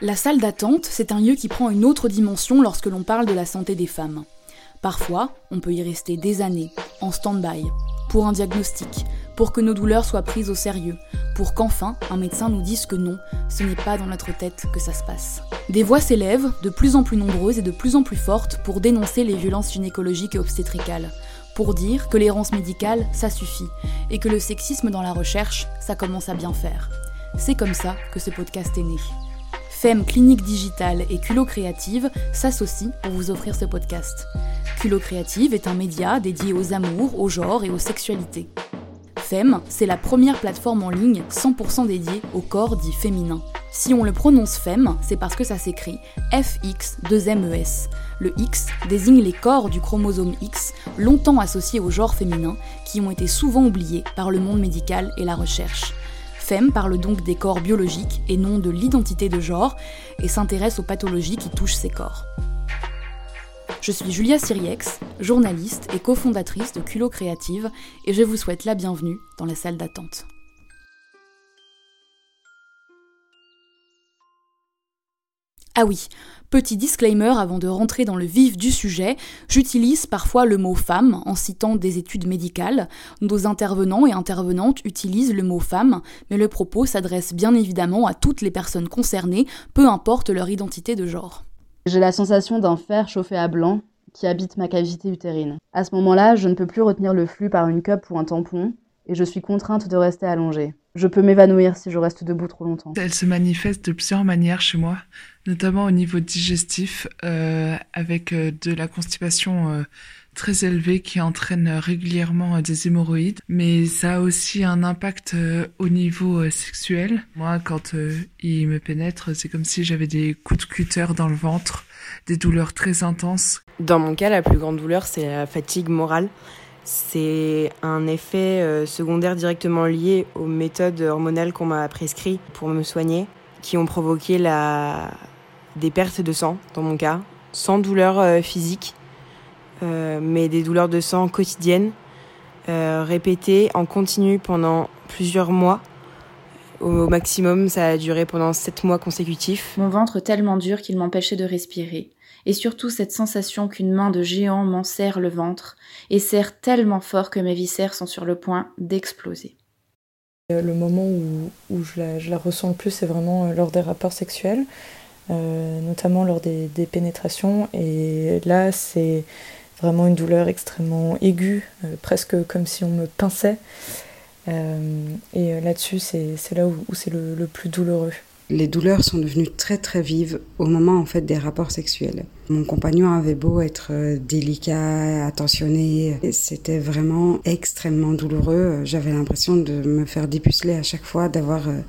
La salle d'attente, c'est un lieu qui prend une autre dimension lorsque l'on parle de la santé des femmes. Parfois, on peut y rester des années, en stand-by, pour un diagnostic, pour que nos douleurs soient prises au sérieux, pour qu'enfin un médecin nous dise que non, ce n'est pas dans notre tête que ça se passe. Des voix s'élèvent, de plus en plus nombreuses et de plus en plus fortes, pour dénoncer les violences gynécologiques et obstétricales, pour dire que l'errance médicale, ça suffit, et que le sexisme dans la recherche, ça commence à bien faire. C'est comme ça que ce podcast est né. FEM Clinique Digitale et Culo Créative s'associent pour vous offrir ce podcast. Culo Créative est un média dédié aux amours, au genre et aux sexualités. FEM, c'est la première plateforme en ligne 100% dédiée au corps dit féminin. Si on le prononce FEM, c'est parce que ça s'écrit FX2MES. Le X désigne les corps du chromosome X, longtemps associés au genre féminin, qui ont été souvent oubliés par le monde médical et la recherche. FEM parle donc des corps biologiques et non de l'identité de genre et s'intéresse aux pathologies qui touchent ces corps. Je suis Julia Siriex, journaliste et cofondatrice de Culot Créative et je vous souhaite la bienvenue dans la salle d'attente. Ah oui, petit disclaimer avant de rentrer dans le vif du sujet, j'utilise parfois le mot femme en citant des études médicales. Nos intervenants et intervenantes utilisent le mot femme, mais le propos s'adresse bien évidemment à toutes les personnes concernées, peu importe leur identité de genre. J'ai la sensation d'un fer chauffé à blanc qui habite ma cavité utérine. À ce moment-là, je ne peux plus retenir le flux par une cup ou un tampon, et je suis contrainte de rester allongée. Je peux m'évanouir si je reste debout trop longtemps. Elle se manifeste de plusieurs manières chez moi, notamment au niveau digestif, euh, avec euh, de la constipation euh, très élevée qui entraîne régulièrement des hémorroïdes, mais ça a aussi un impact au niveau sexuel. Moi, quand il me pénètre, c'est comme si j'avais des coups de cutter dans le ventre, des douleurs très intenses. Dans mon cas, la plus grande douleur, c'est la fatigue morale. C'est un effet euh, secondaire directement lié aux méthodes hormonales qu'on m'a prescrites pour me soigner, qui ont provoqué la... des pertes de sang, dans mon cas, sans douleur euh, physique, euh, mais des douleurs de sang quotidiennes, répétées en continu pendant plusieurs mois. Au maximum, ça a duré pendant sept mois consécutifs. Mon ventre tellement dur qu'il m'empêchait de respirer et surtout cette sensation qu'une main de géant m'en serre le ventre, et serre tellement fort que mes viscères sont sur le point d'exploser. Euh, le moment où, je, la, ressens le plus, c'est vraiment euh, lors des rapports sexuels, euh, notamment lors des, pénétrations. Et là, c'est vraiment une douleur extrêmement aiguë, presque comme si on me pinçait. et là-dessus, c'est là où, c'est le plus douloureux les douleurs sont devenues très très vives au moment en fait des rapports sexuels. Mon compagnon avait beau être euh, délicat, attentionné, c'était vraiment extrêmement douloureux. J'avais l'impression de me faire dépuceler à chaque fois, d'avoir euh,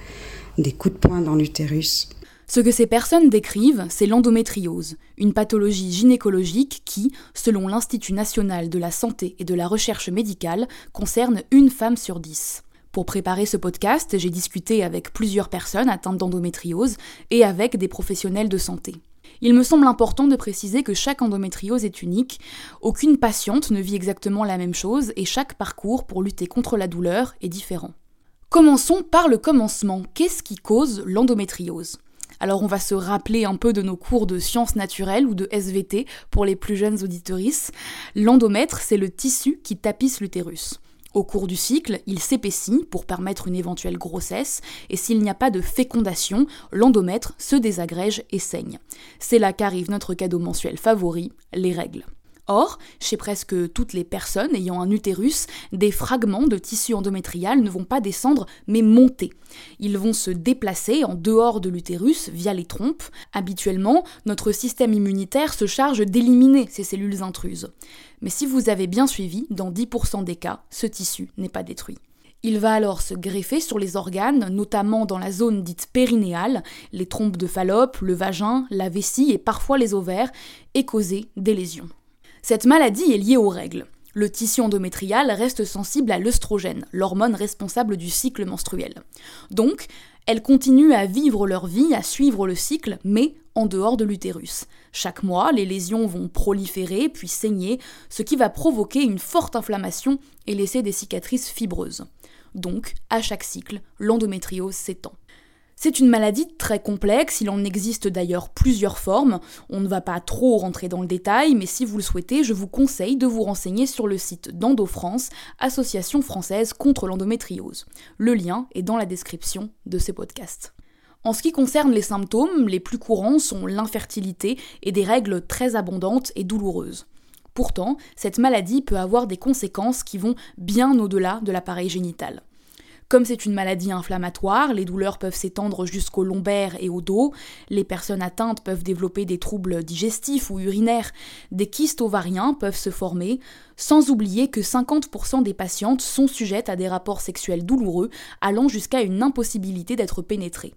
des coups de poing dans l'utérus. Ce que ces personnes décrivent, c'est l'endométriose, une pathologie gynécologique qui, selon l'Institut national de la santé et de la recherche médicale, concerne une femme sur dix. Pour préparer ce podcast, j'ai discuté avec plusieurs personnes atteintes d'endométriose et avec des professionnels de santé. Il me semble important de préciser que chaque endométriose est unique, aucune patiente ne vit exactement la même chose et chaque parcours pour lutter contre la douleur est différent. Commençons par le commencement. Qu'est-ce qui cause l'endométriose? Alors on va se rappeler un peu de nos cours de sciences naturelles ou de SVT pour les plus jeunes auditorices. L'endomètre, c'est le tissu qui tapisse l'utérus. Au cours du cycle, il s'épaissit pour permettre une éventuelle grossesse, et s'il n'y a pas de fécondation, l'endomètre se désagrège et saigne. C'est là qu'arrive notre cadeau mensuel favori, les règles. Or, chez presque toutes les personnes ayant un utérus, des fragments de tissu endométrial ne vont pas descendre mais monter. Ils vont se déplacer en dehors de l'utérus via les trompes. Habituellement, notre système immunitaire se charge d'éliminer ces cellules intruses. Mais si vous avez bien suivi, dans 10% des cas, ce tissu n'est pas détruit. Il va alors se greffer sur les organes, notamment dans la zone dite périnéale, les trompes de Fallope, le vagin, la vessie et parfois les ovaires, et causer des lésions. Cette maladie est liée aux règles. Le tissu endométrial reste sensible à l'œstrogène, l'hormone responsable du cycle menstruel. Donc, elles continuent à vivre leur vie, à suivre le cycle, mais en dehors de l'utérus. Chaque mois, les lésions vont proliférer puis saigner, ce qui va provoquer une forte inflammation et laisser des cicatrices fibreuses. Donc, à chaque cycle, l'endométriose s'étend. C'est une maladie très complexe, il en existe d'ailleurs plusieurs formes. On ne va pas trop rentrer dans le détail, mais si vous le souhaitez, je vous conseille de vous renseigner sur le site d'EndoFrance, Association française contre l'endométriose. Le lien est dans la description de ces podcasts. En ce qui concerne les symptômes, les plus courants sont l'infertilité et des règles très abondantes et douloureuses. Pourtant, cette maladie peut avoir des conséquences qui vont bien au-delà de l'appareil génital. Comme c'est une maladie inflammatoire, les douleurs peuvent s'étendre jusqu'au lombaire et au dos, les personnes atteintes peuvent développer des troubles digestifs ou urinaires, des kystes ovariens peuvent se former, sans oublier que 50% des patientes sont sujettes à des rapports sexuels douloureux allant jusqu'à une impossibilité d'être pénétrées.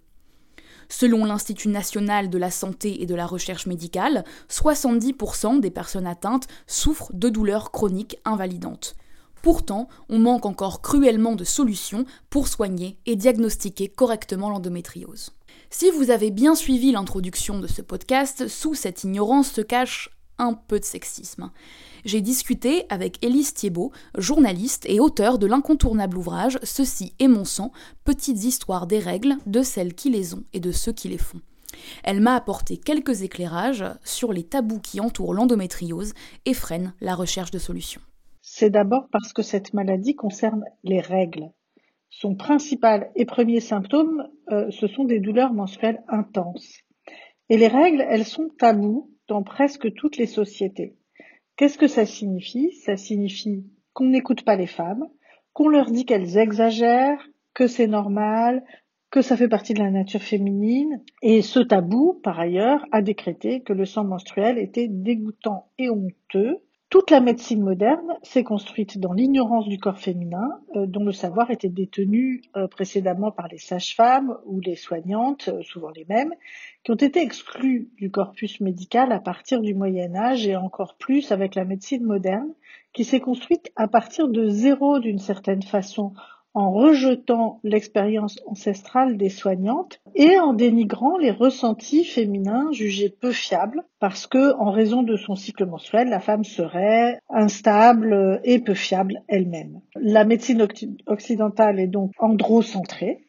Selon l'Institut national de la santé et de la recherche médicale, 70% des personnes atteintes souffrent de douleurs chroniques invalidantes. Pourtant, on manque encore cruellement de solutions pour soigner et diagnostiquer correctement l'endométriose. Si vous avez bien suivi l'introduction de ce podcast, sous cette ignorance se cache un peu de sexisme. J'ai discuté avec Élise Thiebaud, journaliste et auteur de l'incontournable ouvrage Ceci est mon sang, petites histoires des règles, de celles qui les ont et de ceux qui les font. Elle m'a apporté quelques éclairages sur les tabous qui entourent l'endométriose et freinent la recherche de solutions. C'est d'abord parce que cette maladie concerne les règles. Son principal et premier symptôme, euh, ce sont des douleurs menstruelles intenses. Et les règles, elles sont tabous dans presque toutes les sociétés. Qu'est-ce que ça signifie? Ça signifie qu'on n'écoute pas les femmes, qu'on leur dit qu'elles exagèrent, que c'est normal, que ça fait partie de la nature féminine. Et ce tabou, par ailleurs, a décrété que le sang menstruel était dégoûtant et honteux, toute la médecine moderne s'est construite dans l'ignorance du corps féminin, euh, dont le savoir était détenu euh, précédemment par les sages-femmes ou les soignantes, euh, souvent les mêmes, qui ont été exclues du corpus médical à partir du Moyen Âge et encore plus avec la médecine moderne, qui s'est construite à partir de zéro d'une certaine façon, en rejetant l'expérience ancestrale des soignantes et en dénigrant les ressentis féminins jugés peu fiables parce que, en raison de son cycle menstruel, la femme serait instable et peu fiable elle-même. La médecine occidentale est donc androcentrée.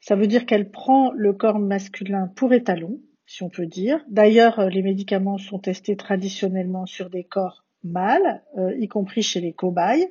Ça veut dire qu'elle prend le corps masculin pour étalon, si on peut dire. D'ailleurs, les médicaments sont testés traditionnellement sur des corps mâles, euh, y compris chez les cobayes.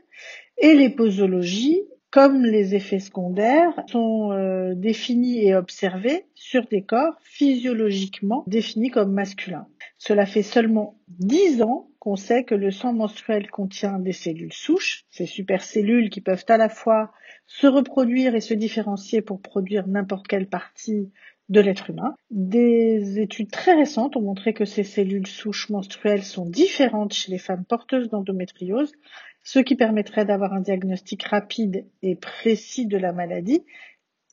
Et les posologies comme les effets secondaires sont euh, définis et observés sur des corps physiologiquement définis comme masculins. Cela fait seulement 10 ans qu'on sait que le sang menstruel contient des cellules souches, ces supercellules qui peuvent à la fois se reproduire et se différencier pour produire n'importe quelle partie de l'être humain. Des études très récentes ont montré que ces cellules souches menstruelles sont différentes chez les femmes porteuses d'endométriose ce qui permettrait d'avoir un diagnostic rapide et précis de la maladie.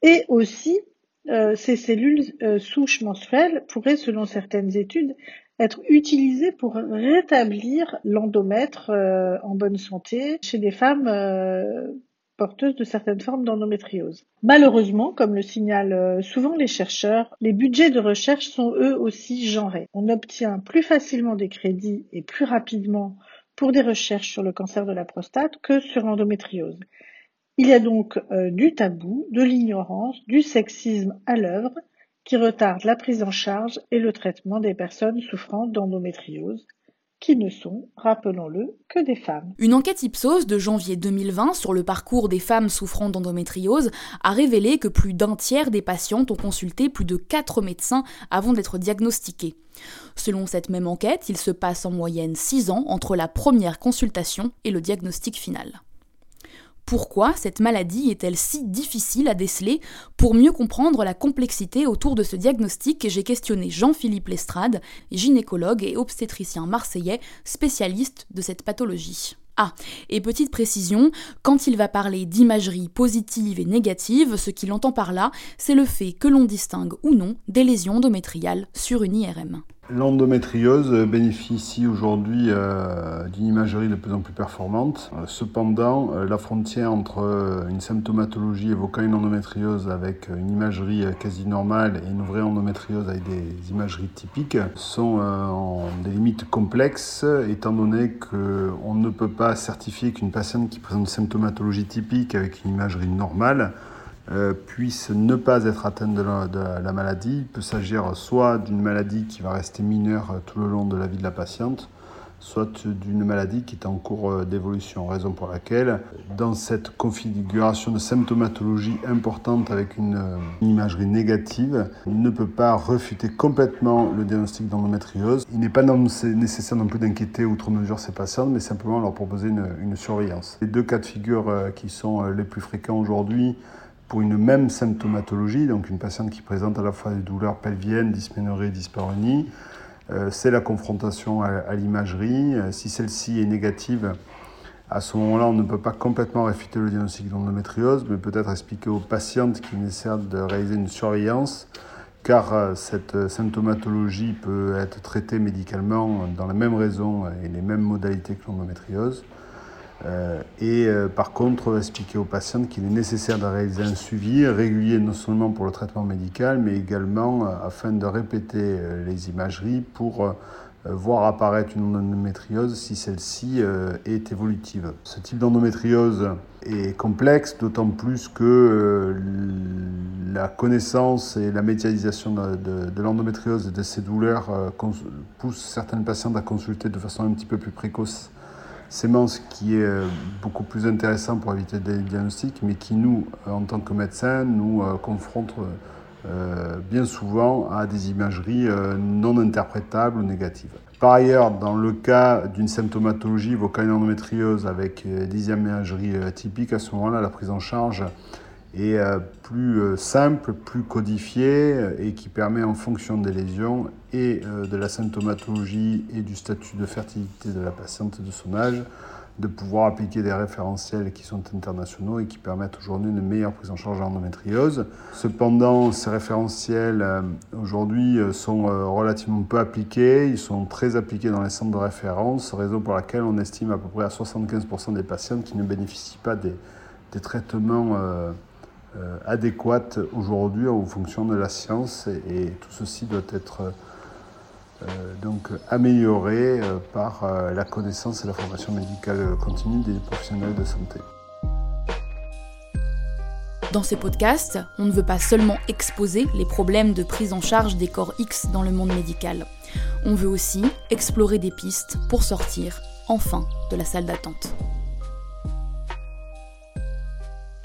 Et aussi, euh, ces cellules euh, souches menstruelles pourraient, selon certaines études, être utilisées pour rétablir l'endomètre euh, en bonne santé chez des femmes porteuses de certaines formes d'endométriose. Malheureusement, comme le signalent souvent les chercheurs, les budgets de recherche sont eux aussi genrés. On obtient plus facilement des crédits et plus rapidement pour des recherches sur le cancer de la prostate que sur l'endométriose. Il y a donc euh, du tabou, de l'ignorance, du sexisme à l'œuvre qui retardent la prise en charge et le traitement des personnes souffrant d'endométriose, qui ne sont, rappelons-le, que des femmes. Une enquête Ipsos de janvier 2020 sur le parcours des femmes souffrant d'endométriose a révélé que plus d'un tiers des patientes ont consulté plus de 4 médecins avant d'être diagnostiquées. Selon cette même enquête, il se passe en moyenne 6 ans entre la première consultation et le diagnostic final. Pourquoi cette maladie est-elle si difficile à déceler Pour mieux comprendre la complexité autour de ce diagnostic, j'ai questionné Jean-Philippe Lestrade, gynécologue et obstétricien marseillais, spécialiste de cette pathologie. Ah, et petite précision, quand il va parler d'imagerie positive et négative, ce qu'il entend par là, c'est le fait que l'on distingue ou non des lésions endométriales sur une IRM. L'endométriose bénéficie aujourd'hui euh, d'une imagerie de plus en plus performante. Euh, cependant, euh, la frontière entre une symptomatologie évoquant une endométriose avec une imagerie quasi normale et une vraie endométriose avec des imageries typiques sont des limites complexes, étant donné qu'on ne peut pas certifier qu'une patiente qui présente une symptomatologie typique avec une imagerie normale euh, puissent ne pas être atteintes de la, maladie. Il peut s'agir soit d'une maladie qui va rester mineure euh, tout le long de la vie de la patiente, soit d'une maladie qui est en cours euh, d'évolution, raison pour laquelle, dans cette configuration de symptomatologie importante avec une, imagerie négative, il ne peut pas refuter complètement le diagnostic d'endométriose. Il n'est pas nécessaire non plus d'inquiéter outre mesure ces patients, mais simplement leur proposer une surveillance. Les deux cas de figure qui sont les plus fréquents aujourd'hui, pour une même symptomatologie, donc une patiente qui présente à la fois des douleurs pelviennes, dysménorrhée dyspareunie, euh, c'est la confrontation à, l'imagerie. Euh, si celle-ci est négative, à ce moment-là, on ne peut pas complètement réfuter le diagnostic d'endométriose, mais peut-être expliquer aux patientes qu'il est de réaliser une surveillance, car euh, cette symptomatologie peut être traitée médicalement dans la même raison et les mêmes modalités que l'endométriose. Euh, et euh, par contre, expliquer aux patientes qu'il est nécessaire de réaliser un suivi régulier, non seulement pour le traitement médical, mais également euh, afin de répéter les imageries pour voir apparaître une endométriose si celle-ci est évolutive. Ce type d'endométriose est complexe, d'autant plus que la connaissance et la médialisation de, de l'endométriose et de ses douleurs poussent certaines patientes à consulter de façon un petit peu plus précoce ce qui est euh, beaucoup plus intéressant pour éviter des diagnostics, mais qui nous, euh, en tant que médecins, nous euh, confronte bien souvent à des imageries non interprétables ou négatives. Par ailleurs, dans le cas d'une symptomatologie vocale endométriose avec des imageries typiques, à ce moment-là, la prise en charge est plus simple, plus codifiée et qui permet en fonction des lésions et de la symptomatologie et du statut de fertilité de la patiente et de son âge de pouvoir appliquer des référentiels qui sont internationaux et qui permettent aujourd'hui une meilleure prise en charge de l'endométriose. Cependant, ces référentiels aujourd'hui sont relativement peu appliqués, ils sont très appliqués dans les centres de référence, raison pour laquelle on estime à peu près à 75% des patientes qui ne bénéficient pas des, traitements euh, adéquate aujourd'hui en fonction de la science et, tout ceci doit être euh, donc amélioré euh, par la connaissance et la formation médicale continue des professionnels de santé. Dans ces podcasts, on ne veut pas seulement exposer les problèmes de prise en charge des corps X dans le monde médical. On veut aussi explorer des pistes pour sortir, enfin, de la salle d'attente.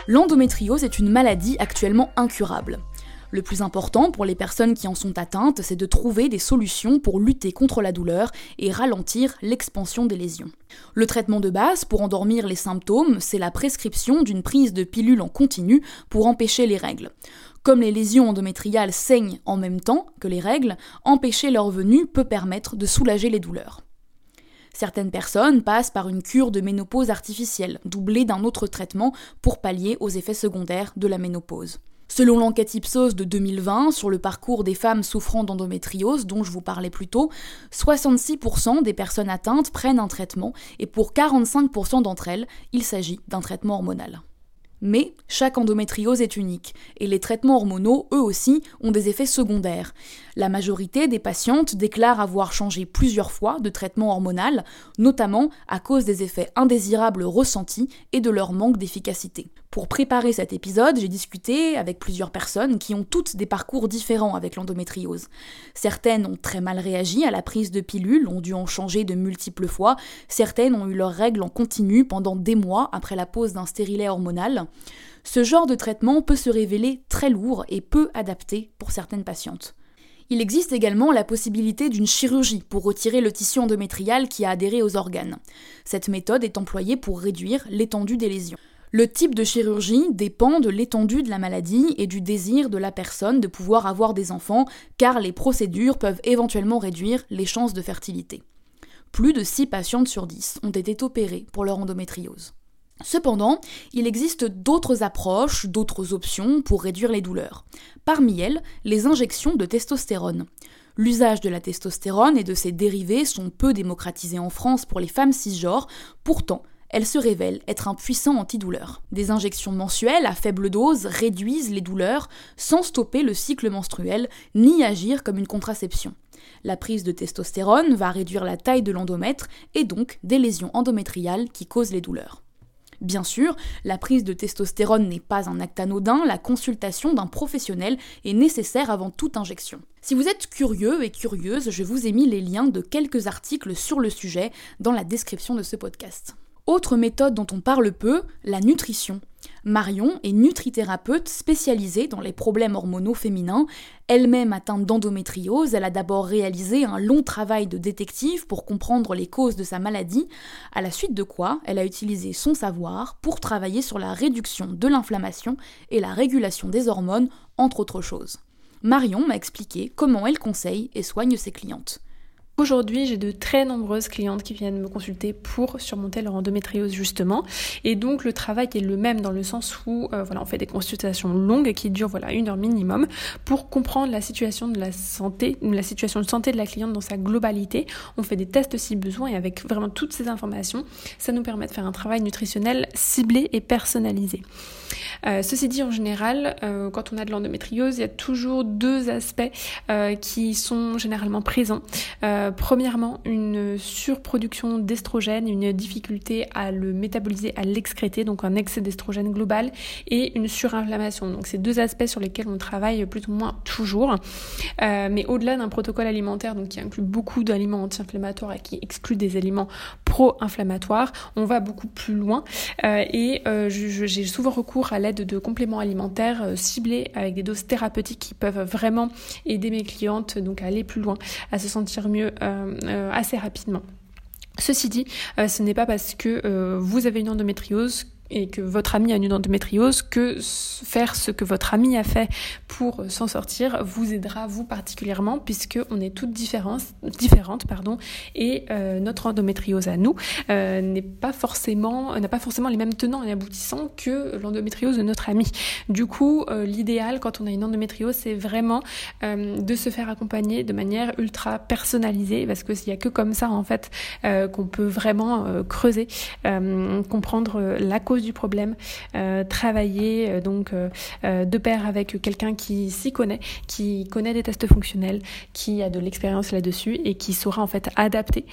L'endométriose est une maladie actuellement incurable. Le plus important pour les personnes qui en sont atteintes, c'est de trouver des solutions pour lutter contre la douleur et ralentir l'expansion des lésions. Le traitement de base pour endormir les symptômes, c'est la prescription d'une prise de pilule en continu pour empêcher les règles. Comme les lésions endométriales saignent en même temps que les règles, empêcher leur venue peut permettre de soulager les douleurs. Certaines personnes passent par une cure de ménopause artificielle, doublée d'un autre traitement pour pallier aux effets secondaires de la ménopause. Selon l'enquête Ipsos de 2020 sur le parcours des femmes souffrant d'endométriose dont je vous parlais plus tôt, 66% des personnes atteintes prennent un traitement et pour 45% d'entre elles, il s'agit d'un traitement hormonal. Mais chaque endométriose est unique, et les traitements hormonaux, eux aussi, ont des effets secondaires. La majorité des patientes déclarent avoir changé plusieurs fois de traitement hormonal, notamment à cause des effets indésirables ressentis et de leur manque d'efficacité. Pour préparer cet épisode, j'ai discuté avec plusieurs personnes qui ont toutes des parcours différents avec l'endométriose. Certaines ont très mal réagi à la prise de pilules, ont dû en changer de multiples fois, certaines ont eu leurs règles en continu pendant des mois après la pose d'un stérilet hormonal. Ce genre de traitement peut se révéler très lourd et peu adapté pour certaines patientes. Il existe également la possibilité d'une chirurgie pour retirer le tissu endométrial qui a adhéré aux organes. Cette méthode est employée pour réduire l'étendue des lésions. Le type de chirurgie dépend de l'étendue de la maladie et du désir de la personne de pouvoir avoir des enfants, car les procédures peuvent éventuellement réduire les chances de fertilité. Plus de 6 patientes sur 10 ont été opérées pour leur endométriose. Cependant, il existe d'autres approches, d'autres options pour réduire les douleurs. Parmi elles, les injections de testostérone. L'usage de la testostérone et de ses dérivés sont peu démocratisés en France pour les femmes cisgenres, pourtant, elles se révèlent être un puissant antidouleur. Des injections mensuelles à faible dose réduisent les douleurs sans stopper le cycle menstruel ni agir comme une contraception. La prise de testostérone va réduire la taille de l'endomètre et donc des lésions endométriales qui causent les douleurs. Bien sûr, la prise de testostérone n'est pas un acte anodin, la consultation d'un professionnel est nécessaire avant toute injection. Si vous êtes curieux et curieuse, je vous ai mis les liens de quelques articles sur le sujet dans la description de ce podcast. Autre méthode dont on parle peu, la nutrition. Marion est nutrithérapeute spécialisée dans les problèmes hormonaux féminins. Elle-même atteinte d'endométriose, elle a d'abord réalisé un long travail de détective pour comprendre les causes de sa maladie, à la suite de quoi elle a utilisé son savoir pour travailler sur la réduction de l'inflammation et la régulation des hormones, entre autres choses. Marion m'a expliqué comment elle conseille et soigne ses clientes. Aujourd'hui, j'ai de très nombreuses clientes qui viennent me consulter pour surmonter leur endométriose justement. Et donc le travail est le même dans le sens où euh, voilà, on fait des consultations longues qui durent voilà une heure minimum pour comprendre la situation de la santé, la situation de santé de la cliente dans sa globalité. On fait des tests si besoin et avec vraiment toutes ces informations, ça nous permet de faire un travail nutritionnel ciblé et personnalisé. Euh, ceci dit, en général, euh, quand on a de l'endométriose, il y a toujours deux aspects qui sont généralement présents. Euh, premièrement, une surproduction d'estrogène, une difficulté à le métaboliser, à l'excréter, donc un excès d'estrogène global et une surinflammation. Donc c'est deux aspects sur lesquels on travaille plus ou moins toujours. Euh, mais au-delà d'un protocole alimentaire donc qui inclut beaucoup d'aliments anti-inflammatoires et qui exclut des aliments pro-inflammatoires, on va beaucoup plus loin. Euh, et j'ai souvent recours à l'aide de compléments alimentaires ciblés avec des doses thérapeutiques qui peuvent vraiment aider mes clientes donc à aller plus loin, à se sentir mieux assez rapidement. Ceci dit, euh, ce n'est pas parce que vous avez une endométriose et que votre ami a une endométriose, que faire ce que votre ami a fait pour s'en sortir vous aidera vous particulièrement puisque on est toutes différentes, pardon, et euh, notre endométriose à nous euh, n'est pas forcément n'a pas forcément les mêmes tenants et aboutissants que l'endométriose de notre ami. Du coup, euh, l'idéal quand on a une endométriose, c'est vraiment de se faire accompagner de manière ultra personnalisée parce que s'il y a que comme ça en fait qu'on peut vraiment creuser, comprendre la cause du problème, euh, travailler euh, donc euh, de pair avec quelqu'un qui s'y connaît, qui connaît des tests fonctionnels, qui a de l'expérience là-dessus et qui saura en fait adapter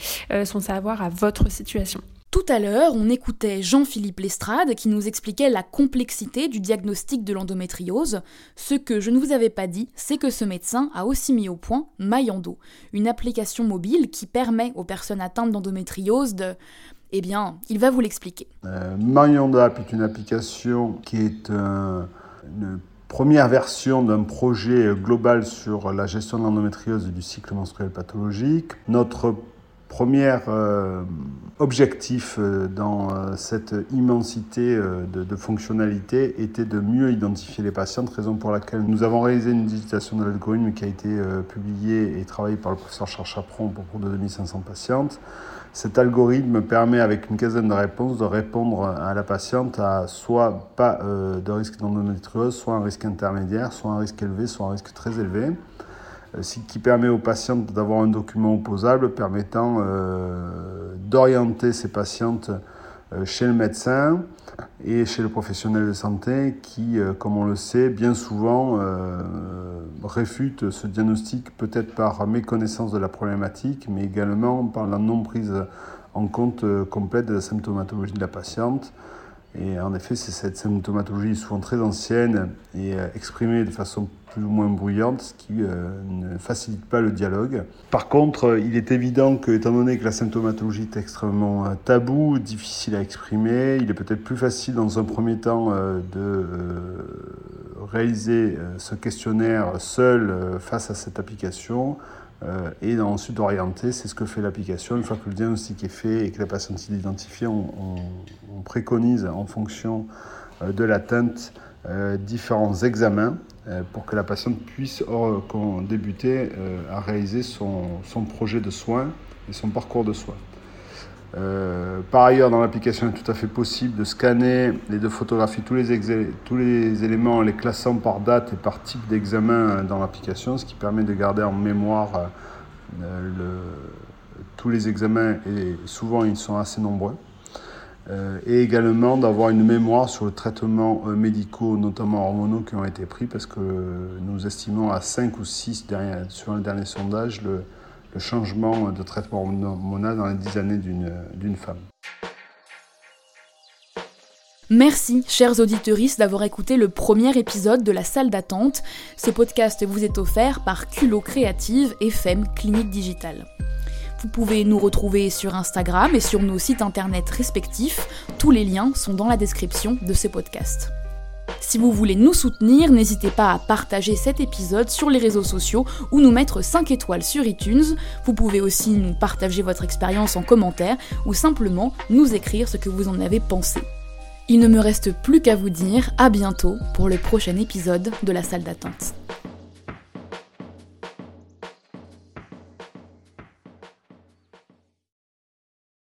son savoir à votre situation. Tout à l'heure, on écoutait Jean-Philippe Lestrade qui nous expliquait la complexité du diagnostic de l'endométriose. Ce que je ne vous avais pas dit, c'est que ce médecin a aussi mis au point Mayando, une application mobile qui permet aux personnes atteintes d'endométriose de eh bien, il va vous l'expliquer. Euh, est une application qui est une première version d'un projet global sur la gestion de l'endométriose et du cycle menstruel pathologique. Notre premier euh, objectif euh, dans euh, cette immensité de, fonctionnalités était de mieux identifier les patientes, raison pour laquelle nous avons réalisé une digitation de l'algorithme qui a été publiée et travaillée par le professeur Charles Chaperon pour plus de 2500 patientes. Cet algorithme permet, avec une quinzaine de réponses, de répondre à la patiente à soit pas de risque d'endométriose, soit un risque intermédiaire, soit un risque élevé, soit un risque très élevé. Euh, qui permet aux patientes d'avoir un document opposable permettant euh, d'orienter ces patientes chez le médecin et chez le professionnel de santé qui, comme on le sait, bien souvent réfute ce diagnostic peut-être par méconnaissance de la problématique, mais également par la non prise en compte euh, complète de la symptomatologie de la patiente. Et en effet, cette symptomatologie souvent très ancienne et euh, exprimée de façon plus ou moins bruyante, ce qui euh, ne facilite pas le dialogue. Par contre, il est évident que, étant donné que la symptomatologie est extrêmement taboue, difficile à exprimer, il est peut-être plus facile dans un premier temps de réaliser euh, ce questionnaire seul euh, face à cette application euh, et ensuite orienter, c'est ce que fait l'application. Une fois que le diagnostic est fait et que la patiente est identifiée, on, préconise en fonction de l'atteinte différents examens pour que la patiente puisse débuter à réaliser son projet de soins et son parcours de soins. Euh, par ailleurs, dans l'application, il est tout à fait possible de scanner et de photographier tous les, éléments, les classant par date et par type d'examen dans l'application, ce qui permet de garder en mémoire euh, tous les examens, et souvent ils sont assez nombreux. Euh, et également d'avoir une mémoire sur le traitement médicaux, notamment hormonaux, qui ont été pris, parce que nous estimons à 5 ou 6, derrière, sur le dernier sondage, le, changement de traitement hormonal dans les 10 années d'une femme. Merci, chers auditeuristes, d'avoir écouté le premier épisode de La Salle d'attente. Ce podcast vous est offert par Culot Créative et FEM Clinique Digitale. Vous pouvez nous retrouver sur Instagram et sur nos sites internet respectifs. Tous les liens sont dans la description de ce podcast. Si vous voulez nous soutenir, n'hésitez pas à partager cet épisode sur les réseaux sociaux ou nous mettre 5 étoiles sur iTunes. Vous pouvez aussi nous partager votre expérience en commentaire ou simplement nous écrire ce que vous en avez pensé. Il ne me reste plus qu'à vous dire à bientôt pour le prochain épisode de la salle d'attente.